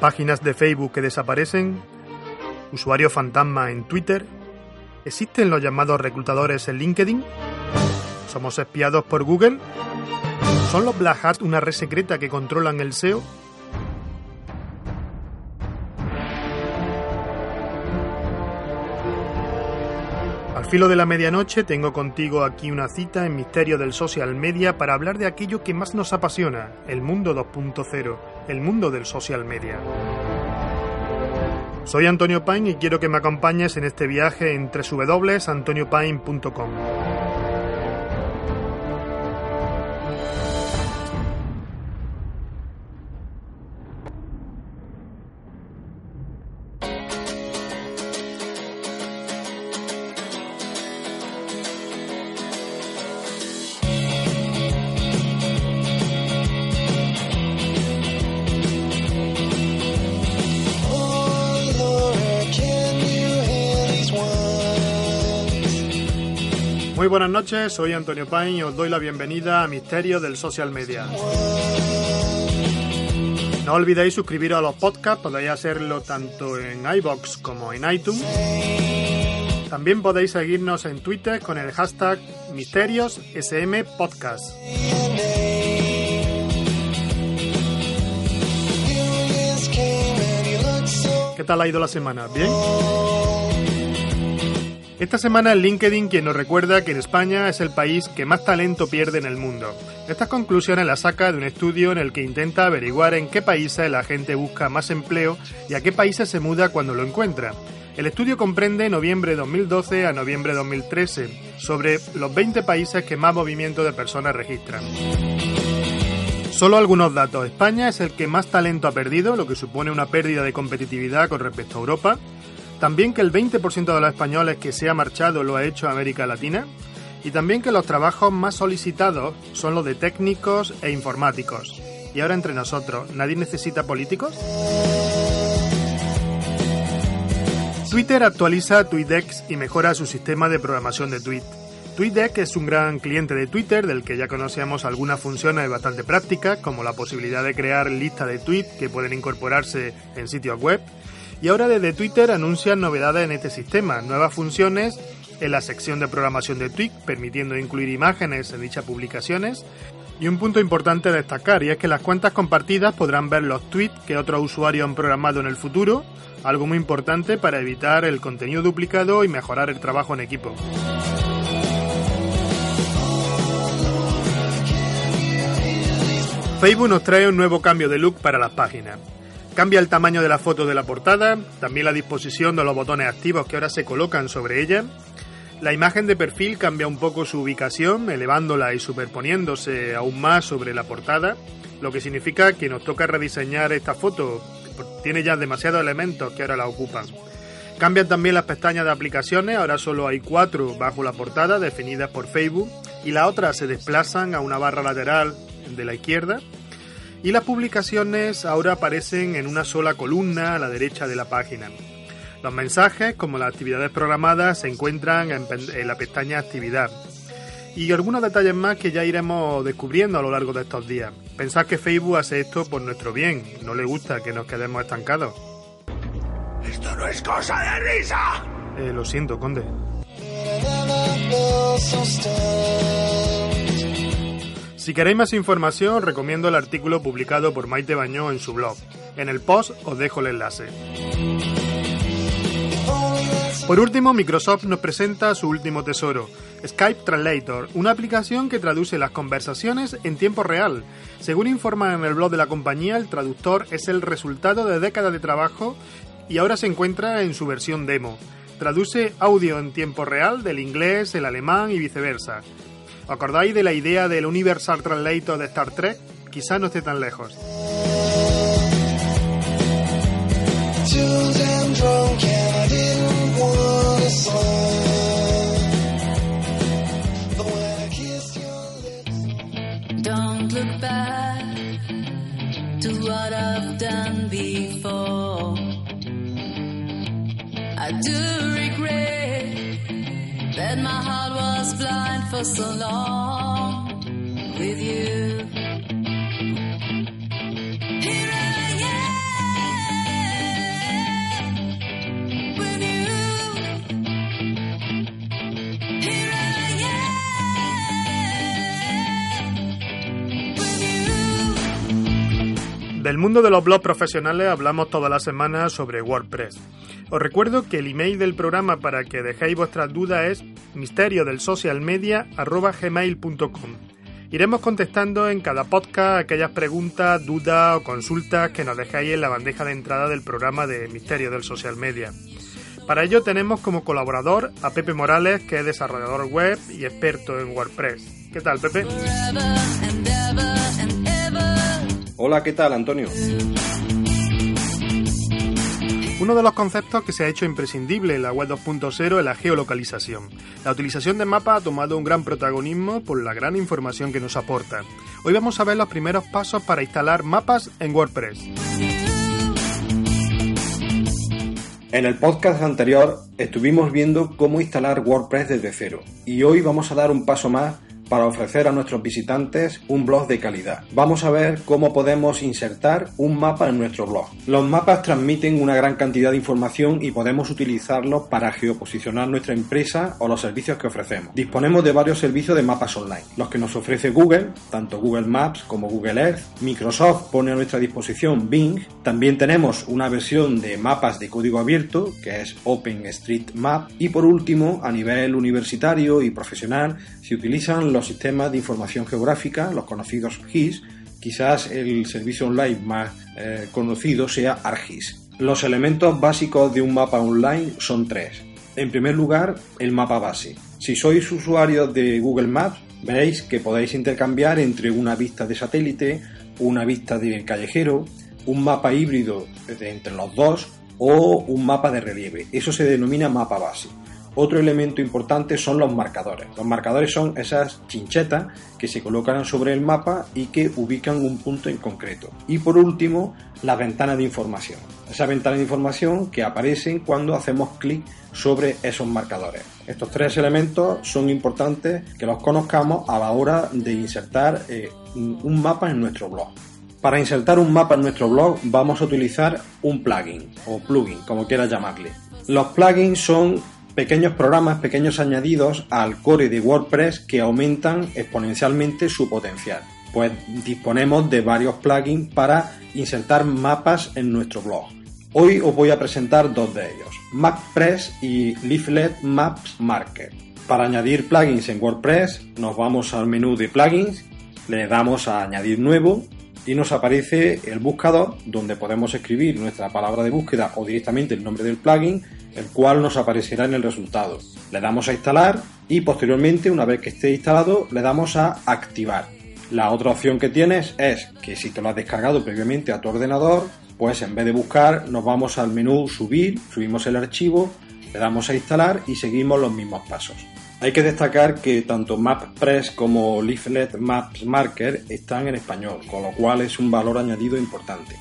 páginas de Facebook que desaparecen, usuarios fantasma en Twitter, ¿existen los llamados reclutadores en LinkedIn? ¿Somos espiados por Google? ¿Son los Black Hat una red secreta que controlan el SEO? Al filo de la medianoche tengo contigo aquí una cita en Misterio del Social Media para hablar de aquello que más nos apasiona, el mundo 2.0, el mundo del social media. Soy Antonio Paine y quiero que me acompañes en este viaje en www.antoniopaine.com. Muy buenas noches, soy Antonio Paine y os doy la bienvenida a Misterio del Social Media. No olvidéis suscribiros a los podcasts, podéis hacerlo tanto en iBox como en iTunes. También podéis seguirnos en Twitter con el hashtag MisteriosSMPodcast. ¿Qué tal ha ido la semana? ¿Bien? Esta semana es LinkedIn quien nos recuerda que en España es el país que más talento pierde en el mundo. Estas conclusiones las saca de un estudio en el que intenta averiguar en qué países la gente busca más empleo y a qué países se muda cuando lo encuentra. El estudio comprende noviembre 2012 a noviembre 2013 sobre los 20 países que más movimiento de personas registran. Solo algunos datos. España es el que más talento ha perdido, lo que supone una pérdida de competitividad con respecto a Europa. También que el 20% de los españoles que se ha marchado lo ha hecho a América Latina. Y también que los trabajos más solicitados son los de técnicos e informáticos. Y ahora entre nosotros, ¿nadie necesita políticos? Twitter actualiza TweetDeck y mejora su sistema de programación de tweet. TweetDeck es un gran cliente de Twitter del que ya conocíamos algunas funciones bastante prácticas, como la posibilidad de crear listas de tweets que pueden incorporarse en sitios web. Y ahora desde Twitter anuncian novedades en este sistema, nuevas funciones en la sección de programación de tweet, permitiendo incluir imágenes en dichas publicaciones. Y un punto importante a destacar, y es que las cuentas compartidas podrán ver los tweets que otros usuarios han programado en el futuro, algo muy importante para evitar el contenido duplicado y mejorar el trabajo en equipo. Facebook nos trae un nuevo cambio de look para las páginas. Cambia el tamaño de la foto de la portada, también la disposición de los botones activos que ahora se colocan sobre ella. La imagen de perfil cambia un poco su ubicación, elevándola y superponiéndose aún más sobre la portada, lo que significa que nos toca rediseñar esta foto, tiene ya demasiados elementos que ahora la ocupan. Cambian también las pestañas de aplicaciones, ahora solo hay cuatro bajo la portada definidas por Facebook y las otras se desplazan a una barra lateral de la izquierda y las publicaciones ahora aparecen en una sola columna a la derecha de la página. Los mensajes, como las actividades programadas, se encuentran en, la pestaña Actividad. Y algunos detalles más que ya iremos descubriendo a lo largo de estos días. Pensad que Facebook hace esto por nuestro bien, no le gusta que nos quedemos estancados. ¡Esto no es cosa de risa! Eh, lo siento, conde. Si queréis más información, recomiendo el artículo publicado por Maite Bañó en su blog. En el post os dejo el enlace. Por último, Microsoft nos presenta su último tesoro, Skype Translator, una aplicación que traduce las conversaciones en tiempo real. Según informa en el blog de la compañía, el traductor es el resultado de décadas de trabajo y ahora se encuentra en su versión demo. Traduce audio en tiempo real del inglés, el alemán y viceversa. ¿Os acordáis de la idea del Universal Translator de Star Trek? Quizá no esté tan lejos. Don't look back what I've done before. I do regret that my heart was blind for so long with you. With you. Del mundo de los blogs profesionales hablamos todas las semanas sobre WordPress. Os recuerdo que el email del programa para que dejéis vuestras dudas es misterio del social Iremos contestando en cada podcast aquellas preguntas, dudas o consultas que nos dejáis en la bandeja de entrada del programa de Misterio del Social Media. Para ello tenemos como colaborador a Pepe Morales, que es desarrollador web y experto en WordPress. ¿Qué tal, Pepe? Hola, ¿qué tal, Antonio? Uno de los conceptos que se ha hecho imprescindible en la web 2.0 es la geolocalización. La utilización de mapas ha tomado un gran protagonismo por la gran información que nos aporta. Hoy vamos a ver los primeros pasos para instalar mapas en WordPress. En el podcast anterior estuvimos viendo cómo instalar WordPress desde cero y hoy vamos a dar un paso más para ofrecer a nuestros visitantes un blog de calidad. Vamos a ver cómo podemos insertar un mapa en nuestro blog. Los mapas transmiten una gran cantidad de información y podemos utilizarlos para geoposicionar nuestra empresa o los servicios que ofrecemos. Disponemos de varios servicios de mapas online, los que nos ofrece Google, tanto Google Maps como Google Earth. Microsoft pone a nuestra disposición Bing. También tenemos una versión de mapas de código abierto, que es OpenStreetMap. Y por último, a nivel universitario y profesional, se utilizan los sistemas de información geográfica, los conocidos GIS, quizás el servicio online más eh, conocido sea ArcGIS. Los elementos básicos de un mapa online son tres. En primer lugar, el mapa base. Si sois usuarios de Google Maps, veréis que podéis intercambiar entre una vista de satélite, una vista de callejero, un mapa híbrido entre los dos o un mapa de relieve. Eso se denomina mapa base. Otro elemento importante son los marcadores. Los marcadores son esas chinchetas que se colocan sobre el mapa y que ubican un punto en concreto. Y por último, la ventana de información. Esa ventana de información que aparecen cuando hacemos clic sobre esos marcadores. Estos tres elementos son importantes que los conozcamos a la hora de insertar eh, un mapa en nuestro blog. Para insertar un mapa en nuestro blog vamos a utilizar un plugin o plugin, como quieras llamarle. Los plugins son pequeños programas, pequeños añadidos al core de WordPress que aumentan exponencialmente su potencial. Pues disponemos de varios plugins para insertar mapas en nuestro blog. Hoy os voy a presentar dos de ellos, MapPress y Leaflet Maps Marker. Para añadir plugins en WordPress, nos vamos al menú de plugins, le damos a añadir nuevo y nos aparece el buscador donde podemos escribir nuestra palabra de búsqueda o directamente el nombre del plugin el cual nos aparecerá en el resultado. Le damos a instalar y posteriormente, una vez que esté instalado, le damos a activar. La otra opción que tienes es que si te lo has descargado previamente a tu ordenador, pues en vez de buscar nos vamos al menú subir, subimos el archivo, le damos a instalar y seguimos los mismos pasos. Hay que destacar que tanto MapPress como Leaflet Maps Marker están en español, con lo cual es un valor añadido importante.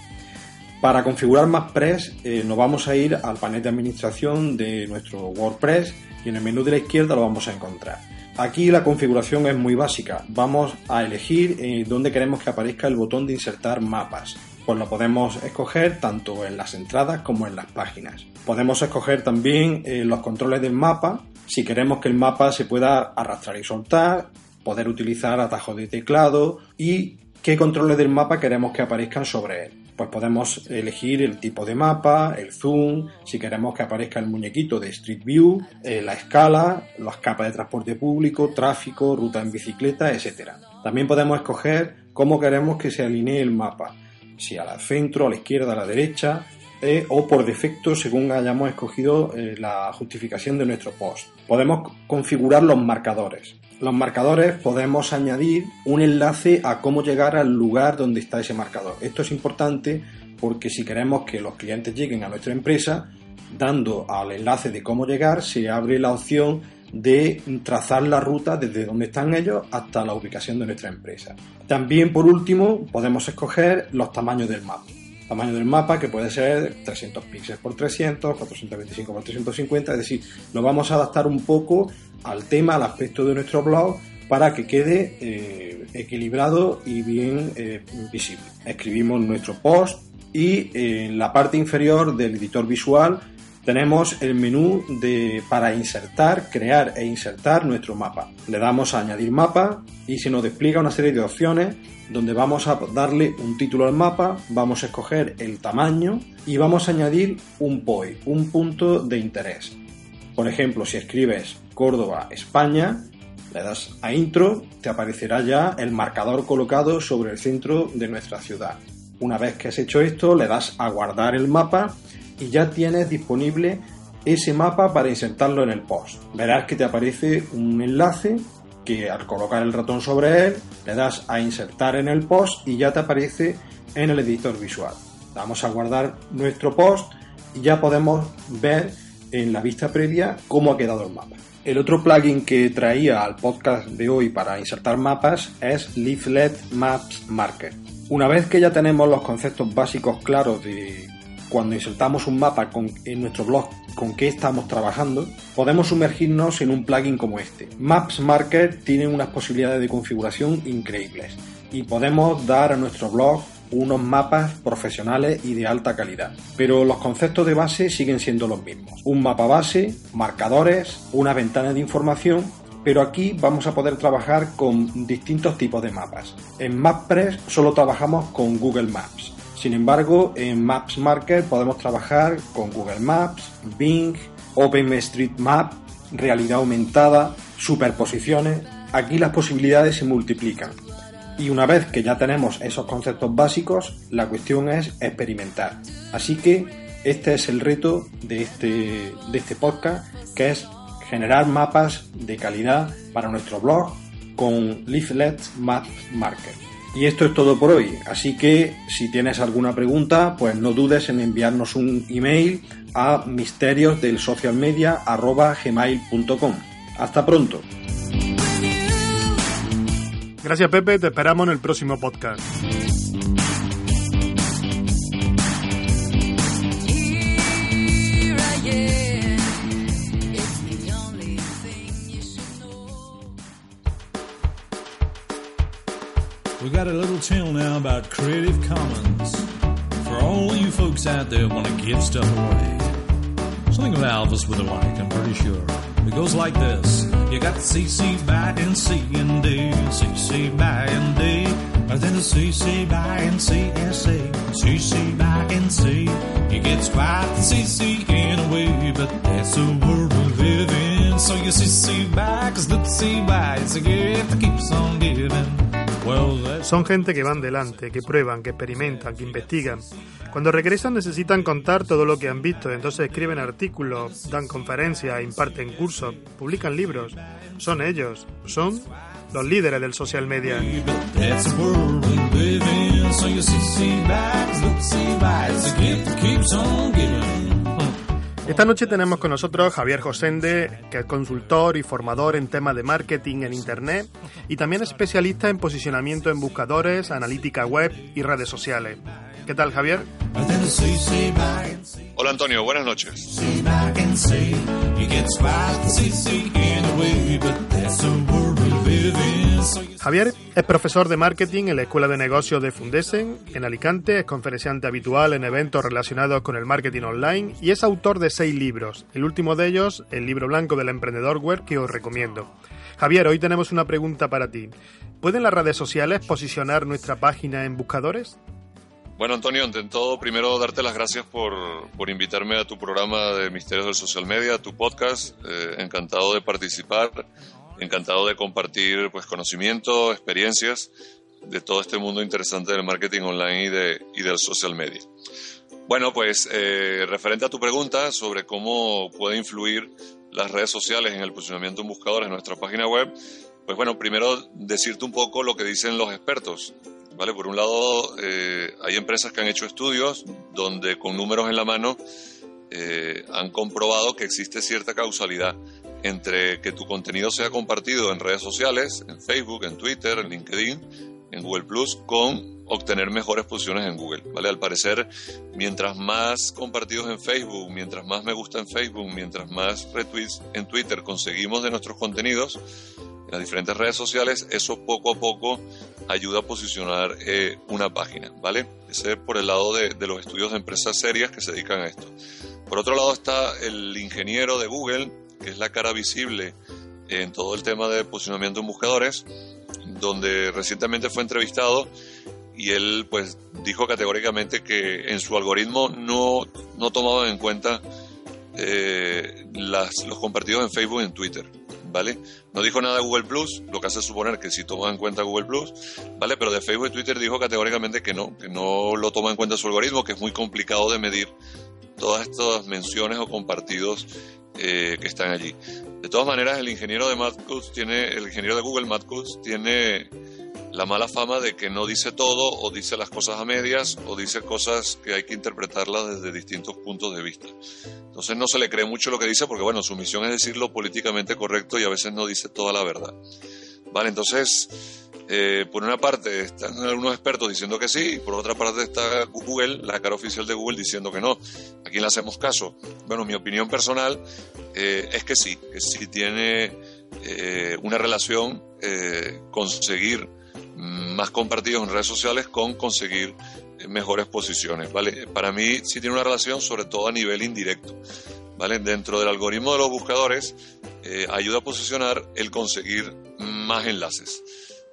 Para configurar MapPress eh, nos vamos a ir al panel de administración de nuestro WordPress y en el menú de la izquierda lo vamos a encontrar. Aquí la configuración es muy básica. Vamos a elegir eh, dónde queremos que aparezca el botón de insertar mapas. Pues lo podemos escoger tanto en las entradas como en las páginas. Podemos escoger también eh, los controles del mapa. Si queremos que el mapa se pueda arrastrar y soltar, poder utilizar atajos de teclado y qué controles del mapa queremos que aparezcan sobre él pues podemos elegir el tipo de mapa, el zoom, si queremos que aparezca el muñequito de Street View, eh, la escala, las capas de transporte público, tráfico, ruta en bicicleta, etc. También podemos escoger cómo queremos que se alinee el mapa, si al centro, a la izquierda, a la derecha, eh, o por defecto según hayamos escogido eh, la justificación de nuestro post. Podemos configurar los marcadores los marcadores podemos añadir un enlace a cómo llegar al lugar donde está ese marcador. Esto es importante porque si queremos que los clientes lleguen a nuestra empresa, dando al enlace de cómo llegar, se abre la opción de trazar la ruta desde donde están ellos hasta la ubicación de nuestra empresa. También, por último, podemos escoger los tamaños del mapa. Tamaño del mapa que puede ser 300 píxeles por 300, 425 por 350, es decir, lo vamos a adaptar un poco al tema, al aspecto de nuestro blog para que quede eh, equilibrado y bien eh, visible. Escribimos nuestro post y en la parte inferior del editor visual tenemos el menú de, para insertar, crear e insertar nuestro mapa. Le damos a añadir mapa y se nos despliega una serie de opciones donde vamos a darle un título al mapa, vamos a escoger el tamaño y vamos a añadir un POI, un punto de interés. Por ejemplo, si escribes Córdoba, España, le das a intro, te aparecerá ya el marcador colocado sobre el centro de nuestra ciudad. Una vez que has hecho esto, le das a guardar el mapa y ya tienes disponible ese mapa para insertarlo en el post. Verás que te aparece un enlace que al colocar el ratón sobre él le das a insertar en el post y ya te aparece en el editor visual. Vamos a guardar nuestro post y ya podemos ver en la vista previa cómo ha quedado el mapa. El otro plugin que traía al podcast de hoy para insertar mapas es Leaflet Maps Marker. Una vez que ya tenemos los conceptos básicos claros de cuando insertamos un mapa en nuestro blog con qué estamos trabajando, podemos sumergirnos en un plugin como este. Maps Marker tiene unas posibilidades de configuración increíbles y podemos dar a nuestro blog unos mapas profesionales y de alta calidad. Pero los conceptos de base siguen siendo los mismos. Un mapa base, marcadores, una ventana de información, pero aquí vamos a poder trabajar con distintos tipos de mapas. En MapPress solo trabajamos con Google Maps. Sin embargo, en Maps Marker podemos trabajar con Google Maps, Bing, OpenStreetMap, realidad aumentada, superposiciones. Aquí las posibilidades se multiplican. Y una vez que ya tenemos esos conceptos básicos, la cuestión es experimentar. Así que este es el reto de este, de este podcast, que es generar mapas de calidad para nuestro blog con Leaflet Map Marker. Y esto es todo por hoy, así que si tienes alguna pregunta, pues no dudes en enviarnos un email a misteriosdelsocialmedia.gmail.com. Hasta pronto. Gracias Pepe, te esperamos en el próximo podcast. Got a little tale now about Creative Commons. For all you folks out there want to give stuff away. Something of Elvis with a mic, I'm pretty sure. It goes like this. You got CC by and C and D, CC by and D, and then the CC by and CSA, CC by and C. You get quite the CC in a way, but that's the world we live in. So you CC by, cause the C by, it's a gift that keeps on giving. Son gente que van delante, que prueban, que experimentan, que investigan. Cuando regresan necesitan contar todo lo que han visto, entonces escriben artículos, dan conferencias, imparten cursos, publican libros. Son ellos, son los líderes del social media. Esta noche tenemos con nosotros Javier Josende, que es consultor y formador en temas de marketing en Internet y también especialista en posicionamiento en buscadores, analítica web y redes sociales. ¿Qué tal, Javier? Hola Antonio, buenas noches. Javier es profesor de marketing en la Escuela de Negocios de Fundesen en Alicante, es conferenciante habitual en eventos relacionados con el marketing online y es autor de seis libros, el último de ellos, el libro blanco del emprendedor web que os recomiendo. Javier, hoy tenemos una pregunta para ti. ¿Pueden las redes sociales posicionar nuestra página en buscadores? Bueno Antonio, ante todo, primero darte las gracias por, por invitarme a tu programa de Misterios del Social Media, a tu podcast. Eh, encantado de participar, encantado de compartir pues, conocimiento, experiencias de todo este mundo interesante del marketing online y, de, y del social media. Bueno, pues eh, referente a tu pregunta sobre cómo puede influir las redes sociales en el posicionamiento en buscadores en nuestra página web, pues bueno, primero decirte un poco lo que dicen los expertos. ¿vale? Por un lado, eh, hay empresas que han hecho estudios donde con números en la mano eh, han comprobado que existe cierta causalidad entre que tu contenido sea compartido en redes sociales, en Facebook, en Twitter, en LinkedIn, en Google Plus, con obtener mejores posiciones en Google. ¿vale? Al parecer, mientras más compartidos en Facebook, mientras más me gusta en Facebook, mientras más retweets en Twitter conseguimos de nuestros contenidos, en las diferentes redes sociales, eso poco a poco ayuda a posicionar eh, una página, ¿vale? Ese por el lado de, de los estudios de empresas serias que se dedican a esto. Por otro lado está el ingeniero de Google, que es la cara visible en todo el tema de posicionamiento en buscadores, donde recientemente fue entrevistado y él pues dijo categóricamente que en su algoritmo no, no tomaban en cuenta eh, las, los compartidos en Facebook y en Twitter. ¿Vale? No dijo nada de Google Plus, lo que hace suponer que sí toma en cuenta Google Plus, ¿vale? Pero de Facebook y Twitter dijo categóricamente que no, que no lo toma en cuenta su algoritmo, que es muy complicado de medir todas estas menciones o compartidos eh, que están allí. De todas maneras, el ingeniero de Matt tiene, el ingeniero de Google, Matt tiene la mala fama de que no dice todo o dice las cosas a medias o dice cosas que hay que interpretarlas desde distintos puntos de vista. Entonces no se le cree mucho lo que dice porque, bueno, su misión es decir lo políticamente correcto y a veces no dice toda la verdad. Vale, entonces, eh, por una parte están algunos expertos diciendo que sí, y por otra parte está Google, la cara oficial de Google, diciendo que no. ¿A quién le hacemos caso? Bueno, mi opinión personal eh, es que sí, que sí tiene eh, una relación conseguir más compartidos en redes sociales con conseguir mejores posiciones, ¿vale? Para mí sí tiene una relación sobre todo a nivel indirecto, ¿vale? Dentro del algoritmo de los buscadores ayuda a posicionar el conseguir más enlaces,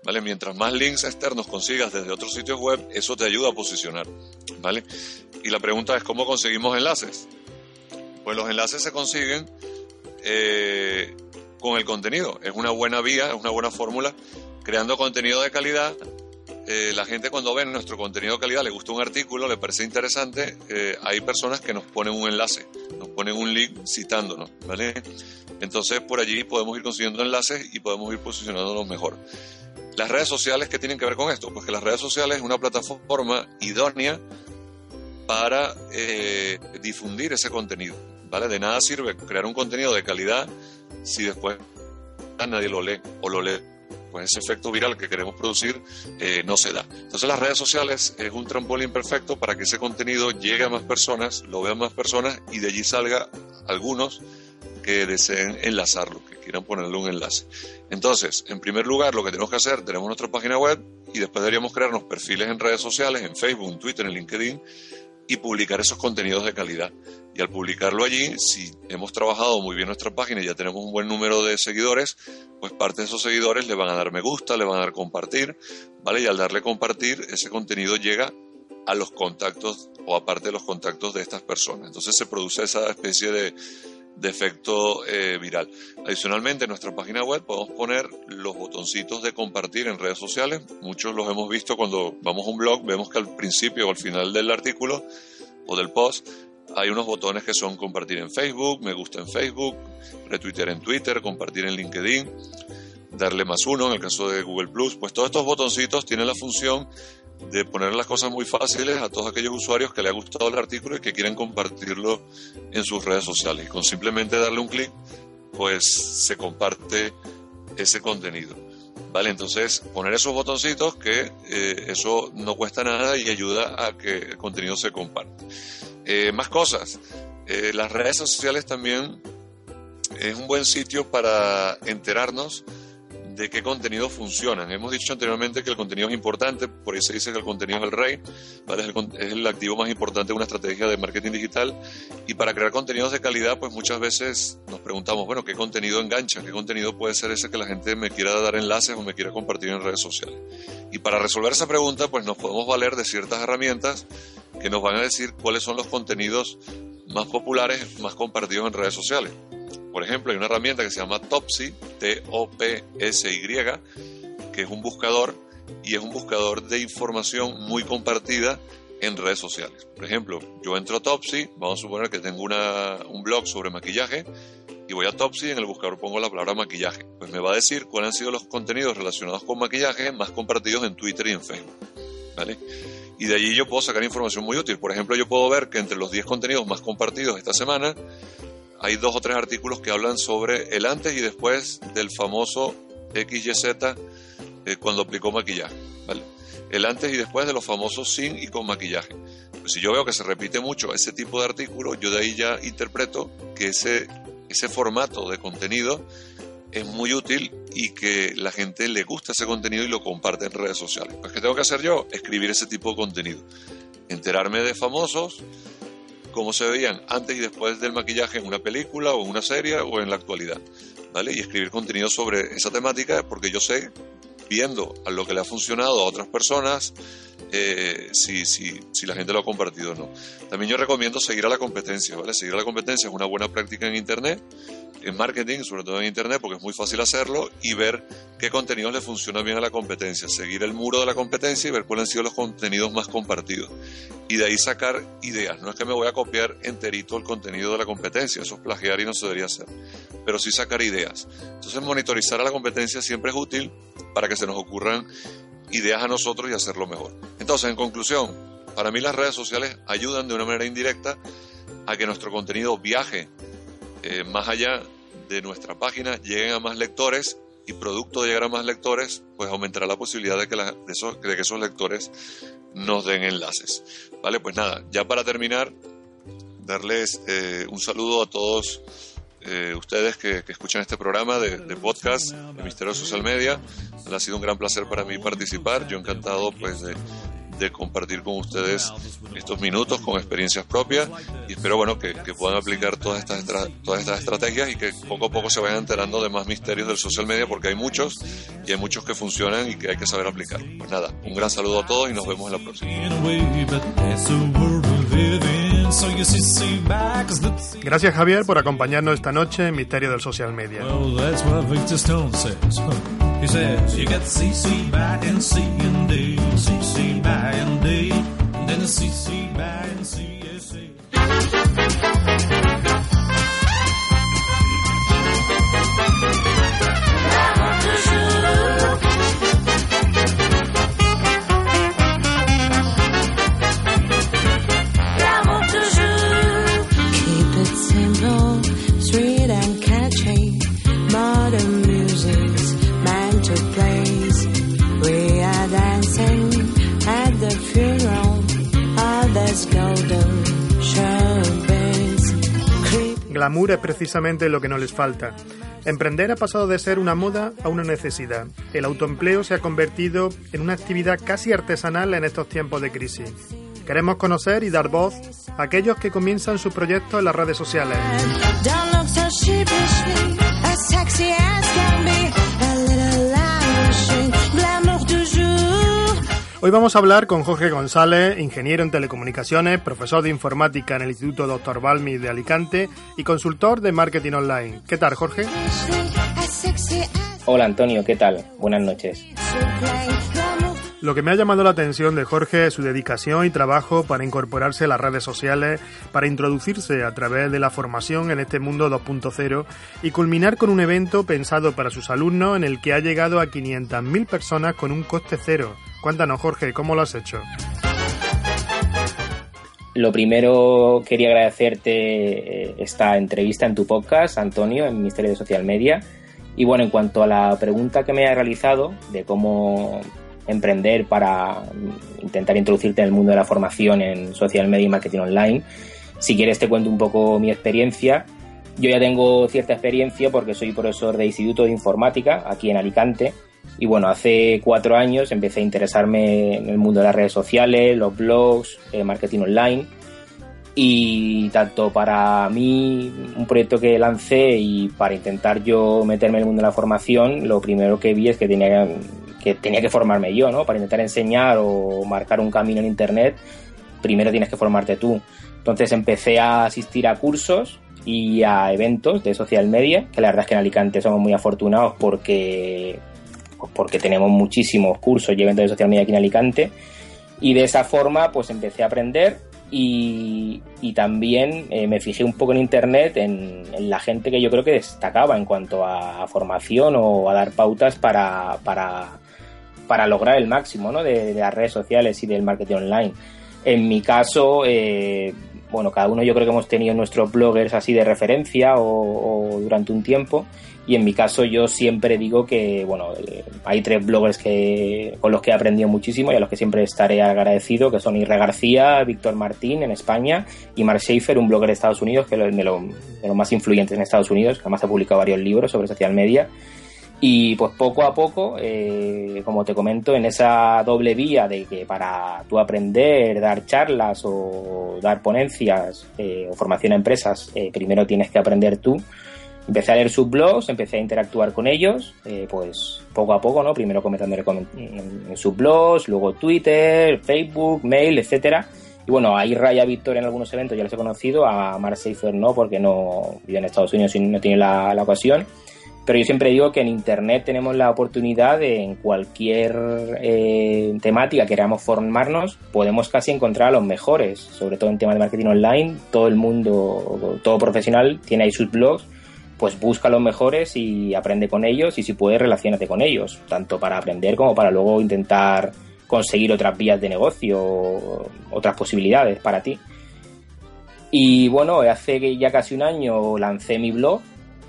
¿vale? Mientras más links externos consigas desde otros sitios web, eso te ayuda a posicionar, ¿vale? Y la pregunta es, ¿cómo conseguimos enlaces? Pues los enlaces se consiguen eh, con el contenido. Es una buena vía, es una buena fórmula creando contenido de calidad. Eh, la gente cuando ve nuestro contenido de calidad, le gusta un artículo, le parece interesante, eh, hay personas que nos ponen un enlace, nos ponen un link citándonos, ¿vale? Entonces por allí podemos ir consiguiendo enlaces y podemos ir posicionándonos mejor. Las redes sociales, ¿qué tienen que ver con esto? Pues que las redes sociales es una plataforma idónea para eh, difundir ese contenido, ¿vale? De nada sirve crear un contenido de calidad si después nadie lo lee o lo lee pues ese efecto viral que queremos producir eh, no se da. Entonces las redes sociales es un trampolín perfecto para que ese contenido llegue a más personas, lo vean más personas y de allí salga algunos que deseen enlazarlo, que quieran ponerle un enlace. Entonces, en primer lugar, lo que tenemos que hacer, tenemos nuestra página web y después deberíamos crearnos perfiles en redes sociales, en Facebook, en Twitter, en LinkedIn y publicar esos contenidos de calidad. Y al publicarlo allí, si hemos trabajado muy bien nuestra página y ya tenemos un buen número de seguidores, pues parte de esos seguidores le van a dar me gusta, le van a dar compartir, ¿vale? Y al darle compartir, ese contenido llega a los contactos o aparte de los contactos de estas personas. Entonces se produce esa especie de, de efecto eh, viral. Adicionalmente, en nuestra página web podemos poner los botoncitos de compartir en redes sociales. Muchos los hemos visto cuando vamos a un blog, vemos que al principio o al final del artículo o del post hay unos botones que son compartir en Facebook, me gusta en Facebook, retuitear en Twitter, compartir en LinkedIn, darle más uno en el caso de Google Plus. Pues todos estos botoncitos tienen la función de poner las cosas muy fáciles a todos aquellos usuarios que les ha gustado el artículo y que quieren compartirlo en sus redes sociales. Con simplemente darle un clic, pues se comparte ese contenido. ¿Vale? Entonces, poner esos botoncitos que eh, eso no cuesta nada y ayuda a que el contenido se comparte. Eh, más cosas. Eh, las redes sociales también es un buen sitio para enterarnos de qué contenido funcionan. Hemos dicho anteriormente que el contenido es importante, por eso se dice que el contenido es el rey, ¿vale? es, el, activo más importante de una estrategia de marketing digital. Y para crear contenidos de calidad, pues muchas veces nos preguntamos, bueno, ¿qué contenido engancha? ¿Qué contenido puede ser ese que la gente me quiera dar enlaces o me quiera compartir en redes sociales? Y para resolver esa pregunta, pues nos podemos valer de ciertas herramientas que nos van a decir cuáles son los contenidos más populares, más compartidos en redes sociales. Por ejemplo, hay una herramienta que se llama Topsy, T-O-P-S-Y, que es un buscador y es un buscador de información muy compartida en redes sociales. Por ejemplo, yo entro a Topsy, vamos a suponer que tengo un blog sobre maquillaje y voy a Topsy y en el buscador pongo la palabra maquillaje. Pues me va a decir cuáles han sido los contenidos relacionados con maquillaje más compartidos en Twitter y en Facebook. ¿Vale? Y de allí yo puedo sacar información muy útil. Por ejemplo, yo puedo ver que entre los 10 contenidos más compartidos esta semana hay dos o tres artículos que hablan sobre el antes y después del famoso XYZ eh, cuando aplicó maquillaje. ¿vale? El antes y después de los famosos sin y con maquillaje. Pues si yo veo que se repite mucho ese tipo de artículos, yo de ahí ya interpreto que ese, ese formato de contenido es muy útil y que la gente le gusta ese contenido y lo comparte en redes sociales. Pues ¿qué tengo que hacer yo? Escribir ese tipo de contenido. Enterarme de famosos cómo se veían antes y después del maquillaje en una película o en una serie o en la actualidad, ¿vale? Y escribir contenido sobre esa temática porque yo sé, viendo a lo que le ha funcionado a otras personas, eh, si, si, si, la gente lo ha compartido o no. También yo recomiendo seguir a la competencia, ¿vale? Seguir a la competencia es una buena práctica en Internet, en marketing, sobre todo en Internet, porque es muy fácil hacerlo y ver qué contenidos le funcionan bien a la competencia. Seguir el muro de la competencia y ver cuáles han sido los contenidos más compartidos. Y de ahí sacar ideas. No es que me voy a copiar enterito el contenido de la competencia, eso es plagiar y no se debería hacer. Pero sí sacar ideas. Entonces monitorizar a la competencia siempre es útil para que se nos ocurran ideas a nosotros y hacerlo mejor. Entonces, en conclusión, para mí las redes sociales ayudan de una manera indirecta a que nuestro contenido viaje eh, más allá de nuestra página, lleguen a más lectores y producto de llegar a más lectores, pues aumentará la posibilidad de que, de, que esos lectores nos den enlaces. Vale, pues nada, ya para terminar, darles eh, un saludo a todos eh, ustedes que, escuchan este programa de, podcast de Misterio Social Media. Ha sido un gran placer para mí participar. Yo encantado pues de, compartir con ustedes estos minutos con experiencias propias y espero bueno que, puedan aplicar todas estas todas estas estrategias y que poco a poco se vayan enterando de más misterios del social media porque hay muchos y hay muchos que funcionan y que hay que saber aplicar. Pues nada, un gran saludo a todos y nos vemos en la próxima. Gracias Javier por acompañarnos esta noche en Misterio del Social Media. Glamour es precisamente lo que no les falta. Emprender ha pasado de ser una moda a una necesidad. El autoempleo se ha convertido en una actividad casi artesanal en estos tiempos de crisis. Queremos conocer y dar voz a aquellos que comienzan su proyecto en las redes sociales. Hoy vamos a hablar con Jorge González, ingeniero en telecomunicaciones, profesor de informática en el Instituto Dr. Balmi de Alicante y consultor de marketing online. ¿Qué tal, Jorge? Hola, Antonio, ¿qué tal? Buenas noches. Lo que me ha llamado la atención de Jorge es su dedicación y trabajo para incorporarse a las redes sociales, para introducirse a través de la formación en este mundo 2.0 y culminar con un evento pensado para sus alumnos en el que ha llegado a 500.000 personas con un coste cero. Cuéntanos, Jorge, ¿cómo lo has hecho? Lo primero, quería agradecerte eh, esta entrevista en tu podcast, Antonio, en Ministerio de Social Media. Y bueno, en cuanto a la pregunta que me has realizado de cómo emprender para intentar introducirte en el mundo de la formación en social media y marketing online, si quieres te cuento un poco mi experiencia. Yo ya tengo cierta experiencia porque soy profesor de Instituto de Informática aquí en Alicante y bueno, hace cuatro años empecé a interesarme en el mundo de las redes sociales, los blogs, eh, marketing online. Y tanto para mí, un proyecto que lancé y para intentar yo meterme en el mundo de la formación, lo primero que vi es que tenía que, tenía que formarme yo, ¿no? Para intentar enseñar o marcar un camino en Internet, primero tienes que formarte tú. Entonces empecé a asistir a cursos y a eventos de social media, que la verdad es que en Alicante somos muy afortunados porque pues porque tenemos muchísimos cursos y eventos de social media aquí en Alicante. Y de esa forma, pues empecé a aprender y, también eh, me fijé un poco en internet en, la gente que yo creo que destacaba en cuanto a, formación o a dar pautas para, para, lograr el máximo ¿no? de, las redes sociales y del marketing online. En mi caso, eh, bueno, cada uno yo creo que hemos tenido nuestros bloggers así de referencia o durante un tiempo y en mi caso yo siempre digo que, bueno, eh, hay tres bloggers que, con los que he aprendido muchísimo y a los que siempre estaré agradecido, que son Irre García, Víctor Martín en España y Mark Schaefer, un blogger de Estados Unidos, que es de, lo, de los más influyentes en Estados Unidos, que además ha publicado varios libros sobre social media. Y pues poco a poco, eh, como te comento, en esa doble vía de que para tú aprender, dar charlas o dar ponencias eh, o formación a empresas, eh, primero tienes que aprender tú. Empecé a leer sus blogs, empecé a interactuar con ellos, pues poco a poco, ¿no? Primero comentando en, sus blogs, luego Twitter, Facebook, mail, etcétera. Y bueno, ahí Raya Victoria en algunos eventos ya los he conocido, a Mark Seifer no, porque no vive en Estados Unidos y no tiene la, la ocasión. Pero yo siempre digo que en Internet tenemos la oportunidad de en cualquier eh, temática que queramos formarnos, podemos casi encontrar a los mejores, sobre todo en temas de marketing online. Todo el mundo, todo profesional tiene ahí sus blogs, pues busca a los mejores y aprende con ellos y si puedes relacionate con ellos, tanto para aprender como para luego intentar conseguir otras vías de negocio, otras posibilidades para ti. Y bueno, hace ya casi un año lancé mi blog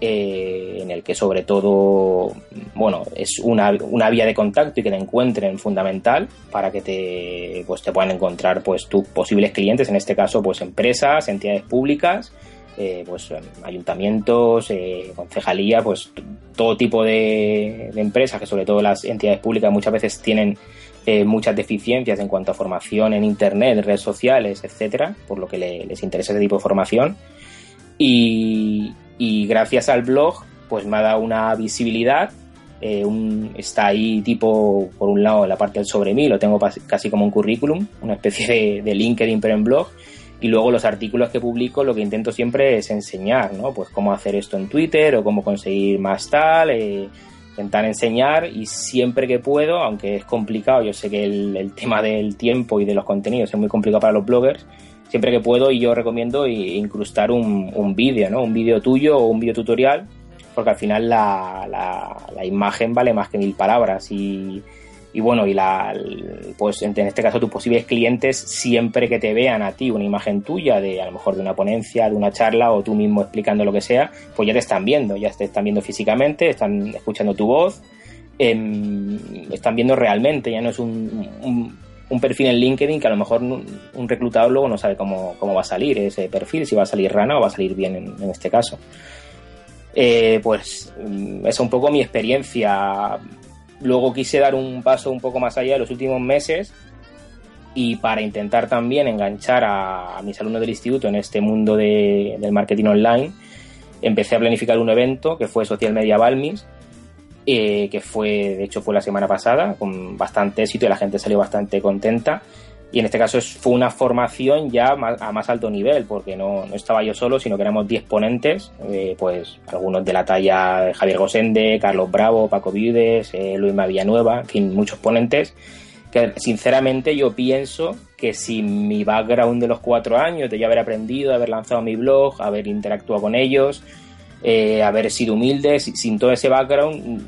eh, en el que sobre todo, bueno, es una, una, vía de contacto y que te encuentren fundamental para que te, pues, te puedan encontrar pues tus posibles clientes, en este caso pues empresas, entidades públicas, eh, pues ayuntamientos, eh, concejalía, pues todo tipo de, empresas, que sobre todo las entidades públicas muchas veces tienen eh, muchas deficiencias en cuanto a formación en internet, redes sociales, etcétera, por lo que le, les interesa ese tipo de formación. Y, y gracias al blog pues me ha dado una visibilidad eh, un, está ahí tipo por un lado la parte del sobre mí lo tengo casi como un currículum una especie de, de, LinkedIn pero en blog y luego los artículos que publico lo que intento siempre es enseñar no pues cómo hacer esto en Twitter o cómo conseguir más tal eh, intentar enseñar y siempre que puedo aunque es complicado yo sé que el, el tema del tiempo y de los contenidos es muy complicado para los bloggers siempre que puedo y yo recomiendo incrustar un, un vídeo, ¿no? Un vídeo tuyo o un vídeo tutorial, porque al final la, la, la, imagen vale más que mil palabras y, bueno, y la, pues en este caso tus posibles clientes siempre que te vean a ti una imagen tuya de a lo mejor de una ponencia, de una charla o tú mismo explicando lo que sea, pues ya te están viendo, ya te están viendo físicamente, están escuchando tu voz, eh, están viendo realmente, ya no es un, un un perfil en LinkedIn que a lo mejor un reclutador luego no sabe cómo, cómo va a salir ese perfil, si va a salir rana o va a salir bien en, este caso. Eh, pues esa es un poco mi experiencia. Luego quise dar un paso un poco más allá de los últimos meses y para intentar también enganchar a, a mis alumnos del instituto en este mundo de, del marketing online, empecé a planificar un evento que fue Social Media Balmis, eh, que fue, de hecho, fue la semana pasada, con bastante éxito y la gente salió bastante contenta. Y en este caso fue una formación ya a más alto nivel, porque no, no, estaba yo solo, sino que éramos 10 ponentes, eh, pues algunos de la talla de Javier Gosende, Carlos Bravo, Paco Viudes, eh, Luis Villanueva, en fin, muchos ponentes, que sinceramente yo pienso que si mi background de los cuatro años, de ya haber aprendido, haber lanzado mi blog, haber interactuado con ellos, eh, haber sido humilde, sin todo ese background,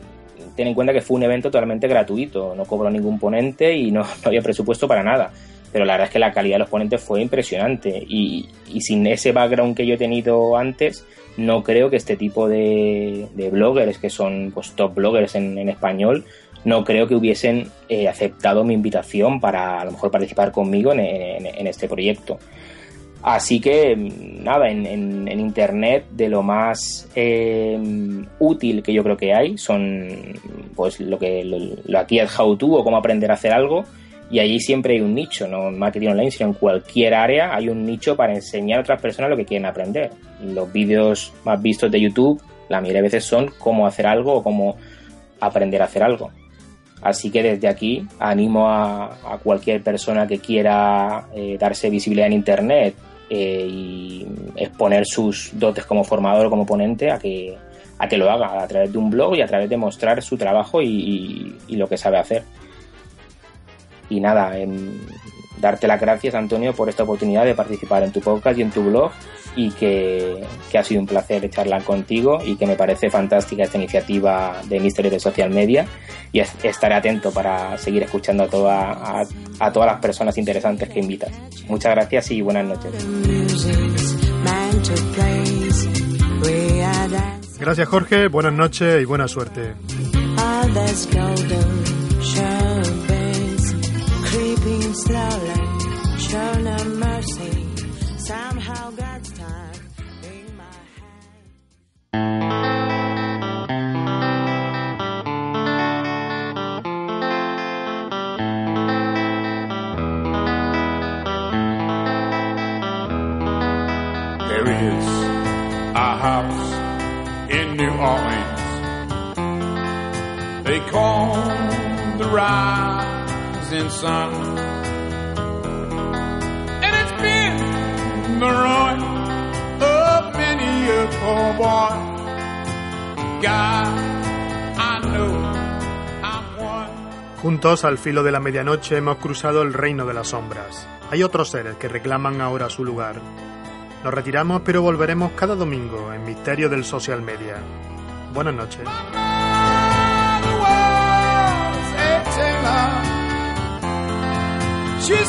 ten en cuenta que fue un evento totalmente gratuito, no cobró ningún ponente y no, había presupuesto para nada. Pero la verdad es que la calidad de los ponentes fue impresionante y, y sin ese background que yo he tenido antes, no creo que este tipo de, bloggers, que son pues, top bloggers en, en español, no creo que hubiesen eh, aceptado mi invitación para a lo mejor participar conmigo en este proyecto. Así que nada, en, internet de lo más eh, útil que yo creo que hay son pues lo que lo, aquí es how to o cómo aprender a hacer algo y allí siempre hay un nicho, no en marketing online, sino en cualquier área hay un nicho para enseñar a otras personas lo que quieren aprender. Los vídeos más vistos de YouTube la mayoría de veces son cómo hacer algo o cómo aprender a hacer algo. Así que desde aquí animo a, a cualquier persona que quiera eh, darse visibilidad en Internet eh, y exponer sus dotes como formador o como ponente a que, a que lo haga a través de un blog y a través de mostrar su trabajo y, y, y lo que sabe hacer. Y nada, en darte las gracias, Antonio, por esta oportunidad de participar en tu podcast y en tu blog y que, que ha sido un placer charlar contigo y que me parece fantástica esta iniciativa de Misterio de Social Media y estaré atento para seguir escuchando a, toda, a, a todas las personas interesantes que invitas. Muchas gracias y buenas noches. Gracias Jorge, buenas noches y buena suerte. slowly, show no mercy. Somehow God's time in my hand. There it is, our house in New Orleans. They call the rising sun many a poor boy. God, I know I'm one. Juntos, al filo de la medianoche, hemos cruzado el reino de las sombras. Hay otros seres que reclaman ahora su lugar. Nos retiramos, pero volveremos cada domingo en Misterio del Social Media. Buenas noches. She